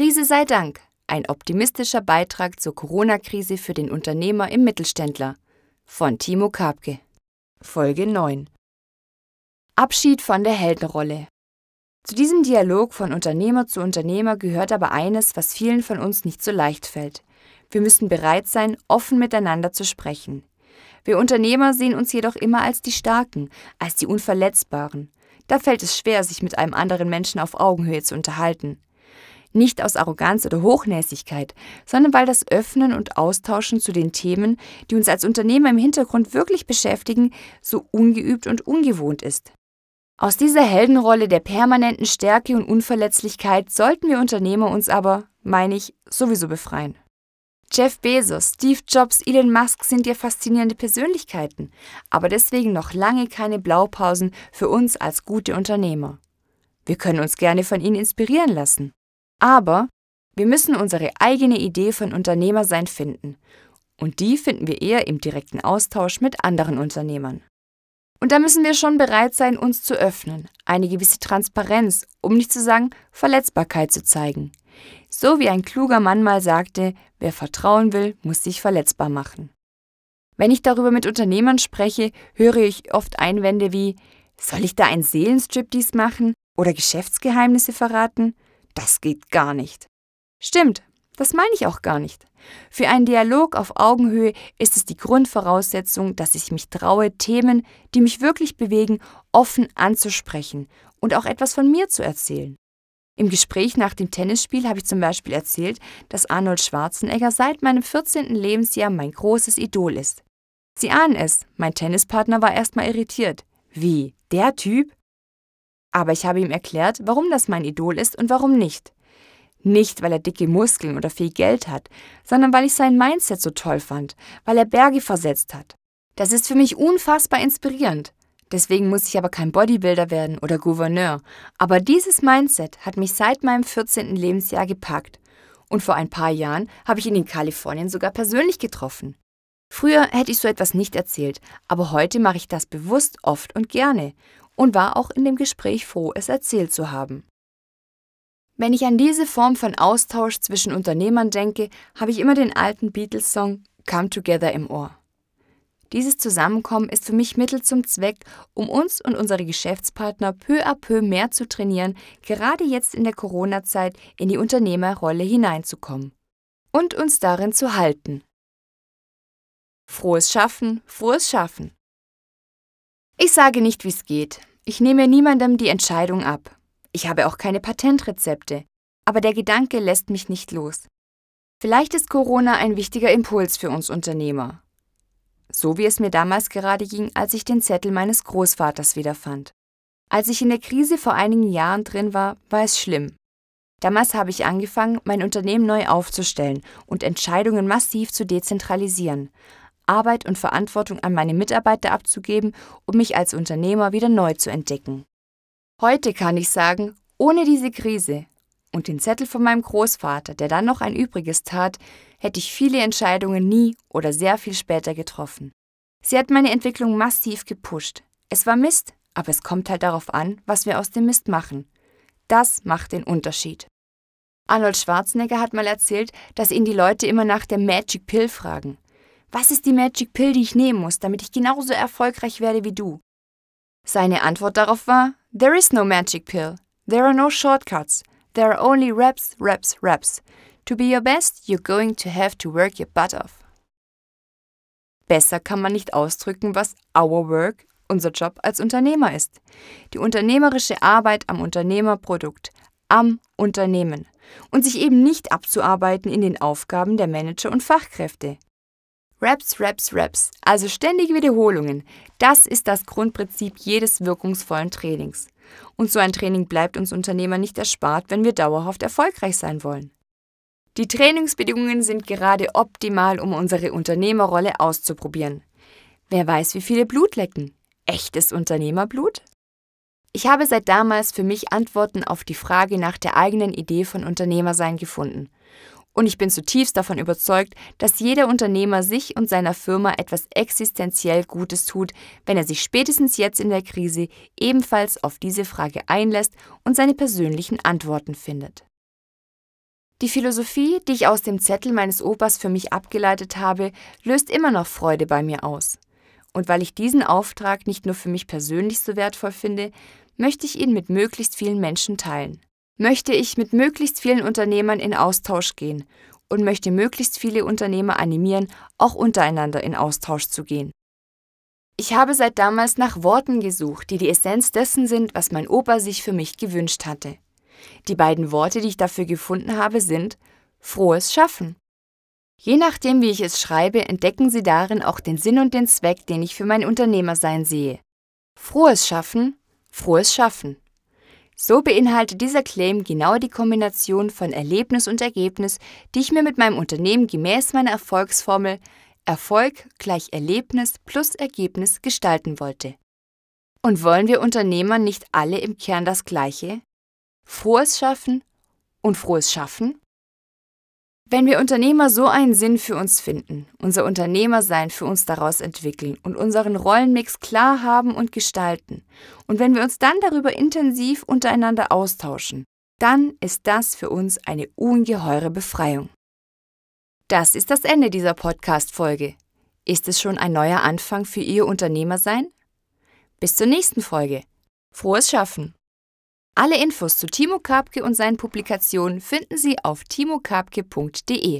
Krise sei Dank. Ein optimistischer Beitrag zur Corona-Krise für den Unternehmer im Mittelständler von Timo Kapke. Folge 9. Abschied von der Heldenrolle. Zu diesem Dialog von Unternehmer zu Unternehmer gehört aber eines, was vielen von uns nicht so leicht fällt. Wir müssen bereit sein, offen miteinander zu sprechen. Wir Unternehmer sehen uns jedoch immer als die Starken, als die Unverletzbaren. Da fällt es schwer, sich mit einem anderen Menschen auf Augenhöhe zu unterhalten. Nicht aus Arroganz oder Hochnäsigkeit, sondern weil das Öffnen und Austauschen zu den Themen, die uns als Unternehmer im Hintergrund wirklich beschäftigen, so ungeübt und ungewohnt ist. Aus dieser Heldenrolle der permanenten Stärke und Unverletzlichkeit sollten wir Unternehmer uns aber, meine ich, sowieso befreien. Jeff Bezos, Steve Jobs, Elon Musk sind ja faszinierende Persönlichkeiten, aber deswegen noch lange keine Blaupausen für uns als gute Unternehmer. Wir können uns gerne von ihnen inspirieren lassen. Aber wir müssen unsere eigene Idee von Unternehmersein finden. Und die finden wir eher im direkten Austausch mit anderen Unternehmern. Und da müssen wir schon bereit sein, uns zu öffnen, eine gewisse Transparenz, um nicht zu sagen Verletzbarkeit zu zeigen. So wie ein kluger Mann mal sagte, wer vertrauen will, muss sich verletzbar machen. Wenn ich darüber mit Unternehmern spreche, höre ich oft Einwände wie, soll ich da ein Seelenstrip dies machen oder Geschäftsgeheimnisse verraten? Das geht gar nicht. Stimmt, das meine ich auch gar nicht. Für einen Dialog auf Augenhöhe ist es die Grundvoraussetzung, dass ich mich traue, Themen, die mich wirklich bewegen, offen anzusprechen und auch etwas von mir zu erzählen. Im Gespräch nach dem Tennisspiel habe ich zum Beispiel erzählt, dass Arnold Schwarzenegger seit meinem 14. Lebensjahr mein großes Idol ist. Sie ahnen es, mein Tennispartner war erstmal irritiert. Wie? Der Typ? Aber ich habe ihm erklärt, warum das mein Idol ist und warum nicht. Nicht, weil er dicke Muskeln oder viel Geld hat, sondern weil ich sein Mindset so toll fand, weil er Berge versetzt hat. Das ist für mich unfassbar inspirierend. Deswegen muss ich aber kein Bodybuilder werden oder Gouverneur. Aber dieses Mindset hat mich seit meinem 14. Lebensjahr gepackt. Und vor ein paar Jahren habe ich ihn in Kalifornien sogar persönlich getroffen. Früher hätte ich so etwas nicht erzählt, aber heute mache ich das bewusst oft und gerne und war auch in dem Gespräch froh, es erzählt zu haben. Wenn ich an diese Form von Austausch zwischen Unternehmern denke, habe ich immer den alten Beatles-Song Come Together im Ohr. Dieses Zusammenkommen ist für mich Mittel zum Zweck, um uns und unsere Geschäftspartner peu à peu mehr zu trainieren, gerade jetzt in der Corona-Zeit in die Unternehmerrolle hineinzukommen und uns darin zu halten. Frohes Schaffen, frohes Schaffen. Ich sage nicht, wie es geht. Ich nehme niemandem die Entscheidung ab. Ich habe auch keine Patentrezepte. Aber der Gedanke lässt mich nicht los. Vielleicht ist Corona ein wichtiger Impuls für uns Unternehmer so wie es mir damals gerade ging, als ich den Zettel meines Großvaters wiederfand. Als ich in der Krise vor einigen Jahren drin war, war es schlimm. Damals habe ich angefangen, mein Unternehmen neu aufzustellen und Entscheidungen massiv zu dezentralisieren, Arbeit und Verantwortung an meine Mitarbeiter abzugeben, um mich als Unternehmer wieder neu zu entdecken. Heute kann ich sagen, ohne diese Krise und den Zettel von meinem Großvater, der dann noch ein Übriges tat, hätte ich viele Entscheidungen nie oder sehr viel später getroffen. Sie hat meine Entwicklung massiv gepusht. Es war Mist, aber es kommt halt darauf an, was wir aus dem Mist machen. Das macht den Unterschied. Arnold Schwarzenegger hat mal erzählt, dass ihn die Leute immer nach der Magic Pill fragen. Was ist die Magic Pill, die ich nehmen muss, damit ich genauso erfolgreich werde wie du? Seine Antwort darauf war, There is no Magic Pill. There are no shortcuts. There are only reps, reps, reps. To be your best, you're going to have to work your butt off. Besser kann man nicht ausdrücken, was our work, unser Job als Unternehmer ist. Die unternehmerische Arbeit am Unternehmerprodukt, am Unternehmen und sich eben nicht abzuarbeiten in den Aufgaben der Manager und Fachkräfte. Raps, Raps, Raps, also ständige Wiederholungen, das ist das Grundprinzip jedes wirkungsvollen Trainings. Und so ein Training bleibt uns Unternehmer nicht erspart, wenn wir dauerhaft erfolgreich sein wollen. Die Trainingsbedingungen sind gerade optimal, um unsere Unternehmerrolle auszuprobieren. Wer weiß, wie viele Blutlecken? Echtes Unternehmerblut? Ich habe seit damals für mich Antworten auf die Frage nach der eigenen Idee von Unternehmersein gefunden. Und ich bin zutiefst davon überzeugt, dass jeder Unternehmer sich und seiner Firma etwas existenziell Gutes tut, wenn er sich spätestens jetzt in der Krise ebenfalls auf diese Frage einlässt und seine persönlichen Antworten findet. Die Philosophie, die ich aus dem Zettel meines Opas für mich abgeleitet habe, löst immer noch Freude bei mir aus. Und weil ich diesen Auftrag nicht nur für mich persönlich so wertvoll finde, möchte ich ihn mit möglichst vielen Menschen teilen. Möchte ich mit möglichst vielen Unternehmern in Austausch gehen und möchte möglichst viele Unternehmer animieren, auch untereinander in Austausch zu gehen. Ich habe seit damals nach Worten gesucht, die die Essenz dessen sind, was mein Opa sich für mich gewünscht hatte. Die beiden Worte, die ich dafür gefunden habe, sind frohes Schaffen. Je nachdem, wie ich es schreibe, entdecken Sie darin auch den Sinn und den Zweck, den ich für mein Unternehmersein sehe. Frohes Schaffen, frohes Schaffen. So beinhaltet dieser Claim genau die Kombination von Erlebnis und Ergebnis, die ich mir mit meinem Unternehmen gemäß meiner Erfolgsformel Erfolg gleich Erlebnis plus Ergebnis gestalten wollte. Und wollen wir Unternehmer nicht alle im Kern das Gleiche? Frohes Schaffen und frohes Schaffen? Wenn wir Unternehmer so einen Sinn für uns finden, unser Unternehmersein für uns daraus entwickeln und unseren Rollenmix klar haben und gestalten, und wenn wir uns dann darüber intensiv untereinander austauschen, dann ist das für uns eine ungeheure Befreiung. Das ist das Ende dieser Podcast-Folge. Ist es schon ein neuer Anfang für Ihr Unternehmersein? Bis zur nächsten Folge. Frohes Schaffen! Alle Infos zu Timo Karpke und seinen Publikationen finden Sie auf timokapke.de.